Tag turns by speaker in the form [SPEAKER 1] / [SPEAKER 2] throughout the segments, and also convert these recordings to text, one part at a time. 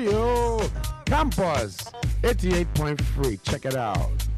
[SPEAKER 1] Radio Campus 88.3. Check it out.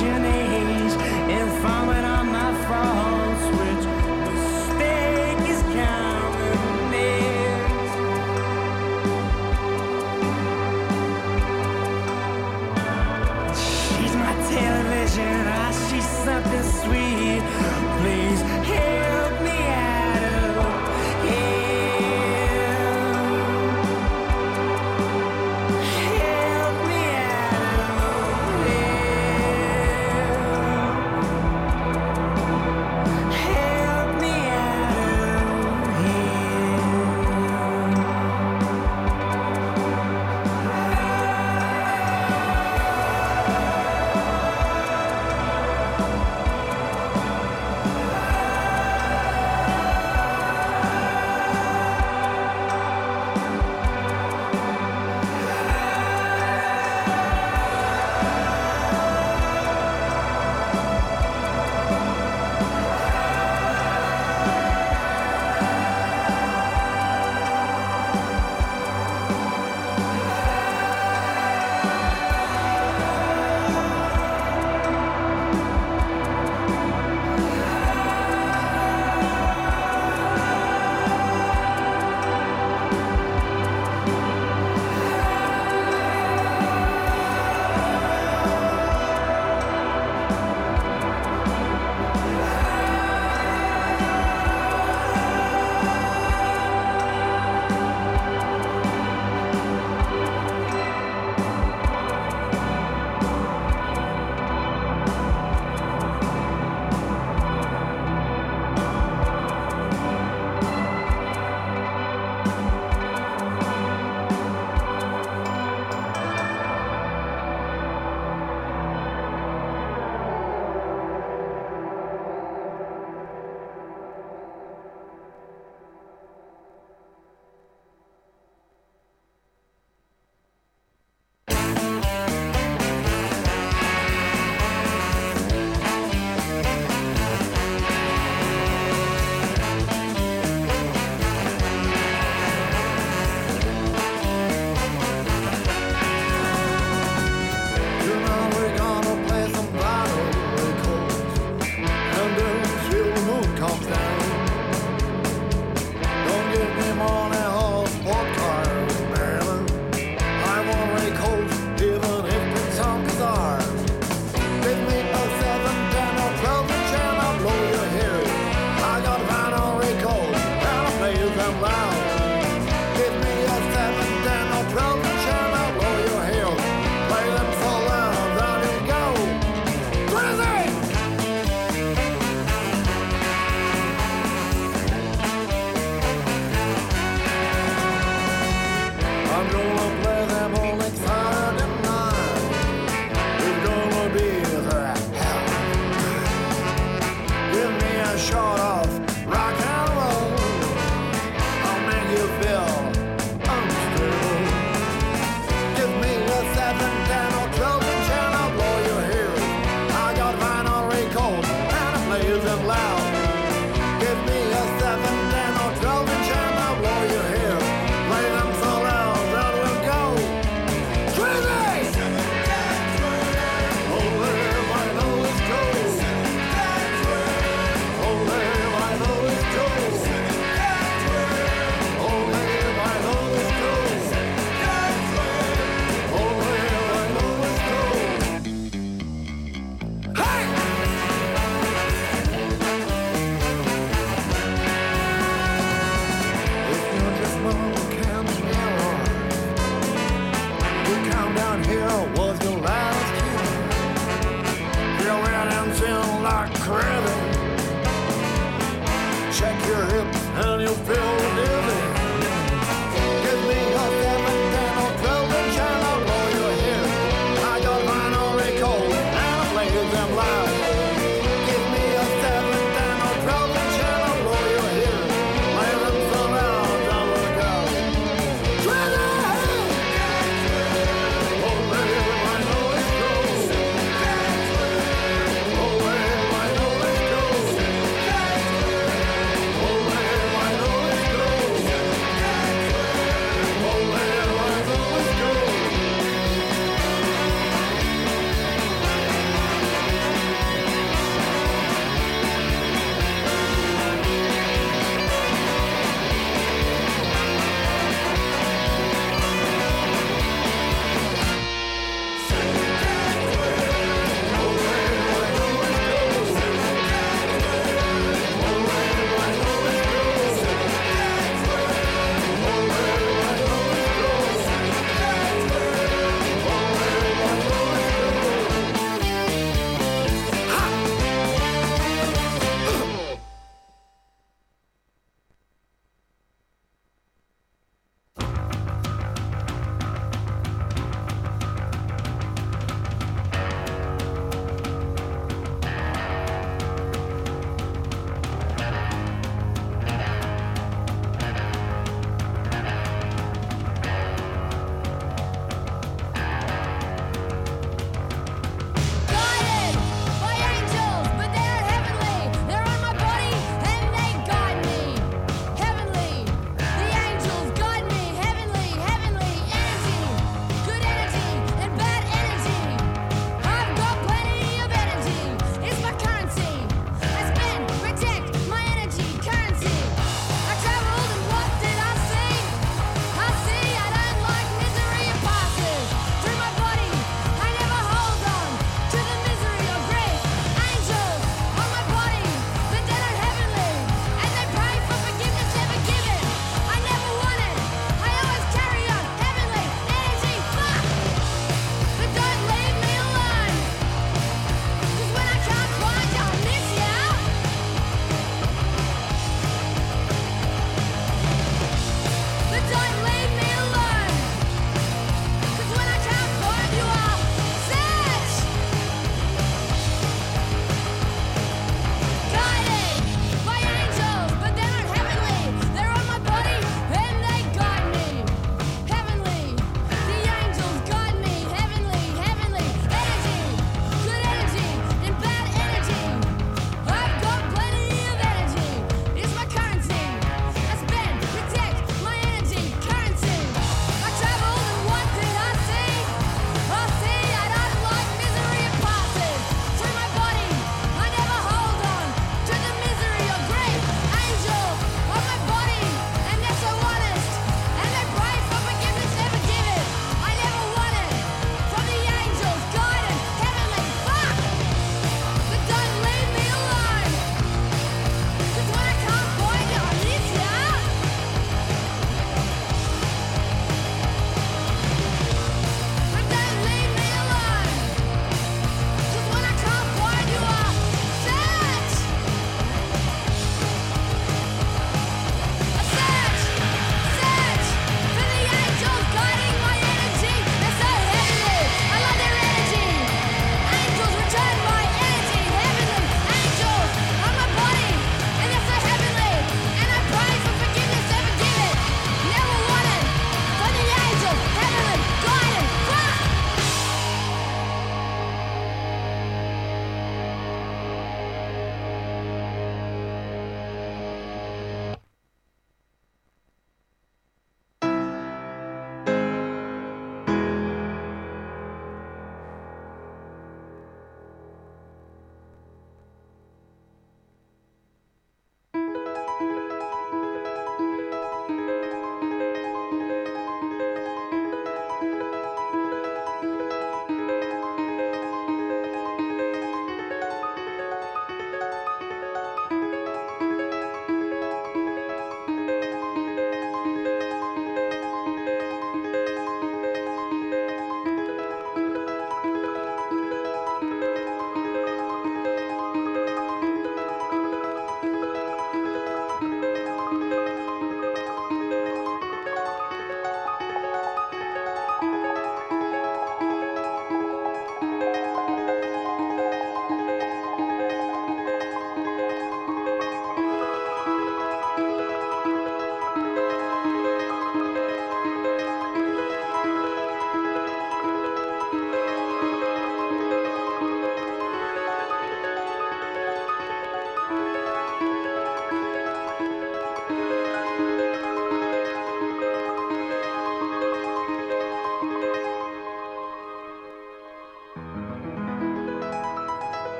[SPEAKER 2] Hair.